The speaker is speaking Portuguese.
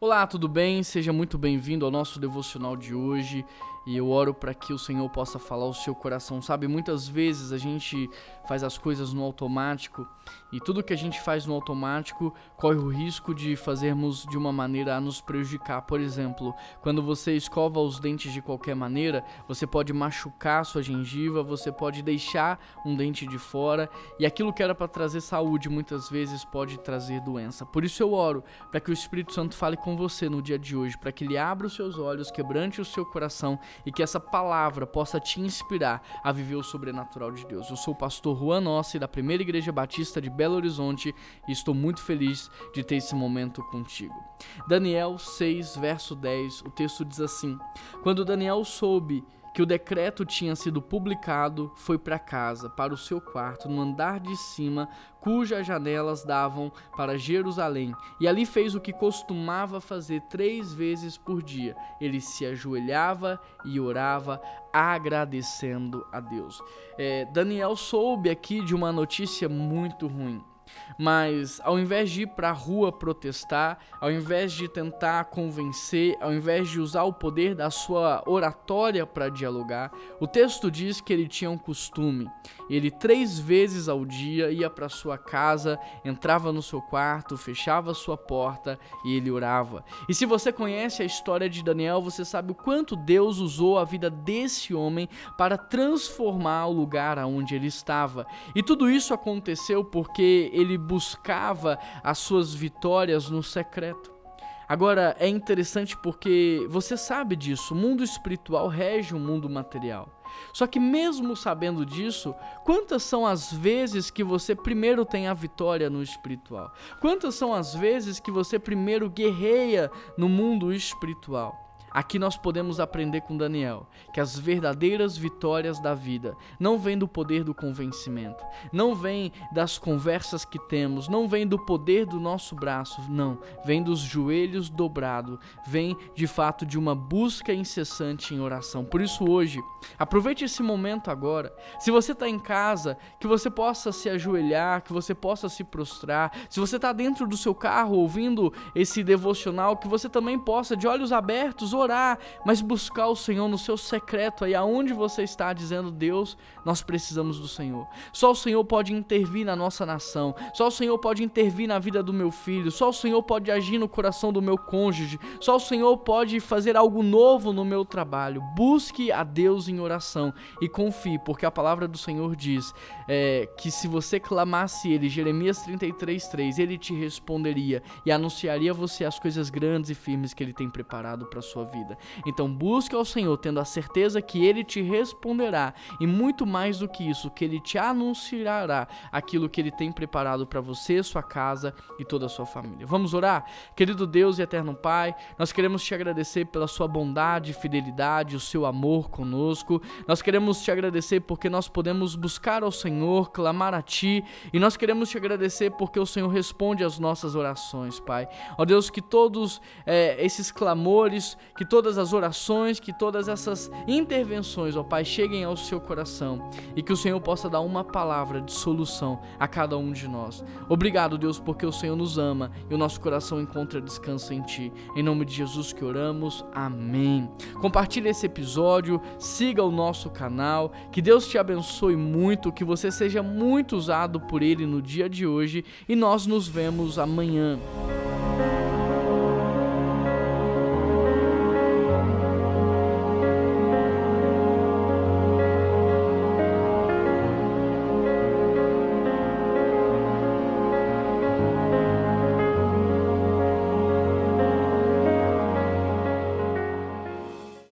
Olá, tudo bem? Seja muito bem-vindo ao nosso devocional de hoje. E eu oro para que o Senhor possa falar o seu coração. Sabe, muitas vezes a gente faz as coisas no automático e tudo que a gente faz no automático corre o risco de fazermos de uma maneira a nos prejudicar. Por exemplo, quando você escova os dentes de qualquer maneira, você pode machucar sua gengiva, você pode deixar um dente de fora e aquilo que era para trazer saúde muitas vezes pode trazer doença. Por isso eu oro para que o Espírito Santo fale com você no dia de hoje, para que ele abra os seus olhos, quebrante o seu coração e que essa palavra possa te inspirar a viver o sobrenatural de Deus. Eu sou o pastor Juan Nossi, da Primeira Igreja Batista de Belo Horizonte, e estou muito feliz de ter esse momento contigo. Daniel 6, verso 10, o texto diz assim: Quando Daniel soube que o decreto tinha sido publicado, foi para casa, para o seu quarto, no andar de cima, cujas janelas davam para Jerusalém, e ali fez o que costumava fazer três vezes por dia. Ele se ajoelhava e orava, agradecendo a Deus. É, Daniel soube aqui de uma notícia muito ruim. Mas ao invés de ir para a rua protestar, ao invés de tentar convencer, ao invés de usar o poder da sua oratória para dialogar, o texto diz que ele tinha um costume. Ele três vezes ao dia ia para sua casa, entrava no seu quarto, fechava sua porta e ele orava. E se você conhece a história de Daniel, você sabe o quanto Deus usou a vida desse homem para transformar o lugar aonde ele estava. E tudo isso aconteceu porque ele buscava as suas vitórias no secreto. Agora é interessante porque você sabe disso, o mundo espiritual rege o mundo material. Só que, mesmo sabendo disso, quantas são as vezes que você primeiro tem a vitória no espiritual? Quantas são as vezes que você primeiro guerreia no mundo espiritual? Aqui nós podemos aprender com Daniel que as verdadeiras vitórias da vida não vêm do poder do convencimento, não vêm das conversas que temos, não vêm do poder do nosso braço, não, vem dos joelhos dobrados, vem de fato de uma busca incessante em oração. Por isso hoje, aproveite esse momento agora. Se você está em casa, que você possa se ajoelhar, que você possa se prostrar. Se você está dentro do seu carro ouvindo esse devocional, que você também possa de olhos abertos orar, mas buscar o Senhor no seu secreto aí aonde você está dizendo, Deus, nós precisamos do Senhor. Só o Senhor pode intervir na nossa nação. Só o Senhor pode intervir na vida do meu filho. Só o Senhor pode agir no coração do meu cônjuge. Só o Senhor pode fazer algo novo no meu trabalho. Busque a Deus em oração e confie, porque a palavra do Senhor diz é, que se você clamasse Ele, Jeremias 33:3, Ele te responderia e anunciaria a você as coisas grandes e firmes que Ele tem preparado para sua vida. Então busque ao Senhor, tendo a certeza que Ele te responderá e muito mais do que isso, que Ele te anunciará aquilo que Ele tem preparado para você, sua casa e toda a sua família. Vamos orar? Querido Deus e eterno Pai, nós queremos te agradecer pela sua bondade, fidelidade, o seu amor conosco. Nós queremos te agradecer porque nós podemos buscar ao Senhor, clamar a Ti, e nós queremos te agradecer porque o Senhor responde às nossas orações, Pai. Ó Deus, que todos é, esses clamores, que todas as orações, que todas essas intervenções, ó Pai, cheguem ao seu coração e que o Senhor possa dar uma palavra de solução a cada um de nós. Obrigado, Deus, porque o Senhor nos ama e o nosso coração encontra descanso em Ti. Em nome de Jesus que oramos. Amém. Compartilhe esse episódio, siga o nosso canal, que Deus te abençoe muito, que você seja muito usado por Ele no dia de hoje e nós nos vemos amanhã.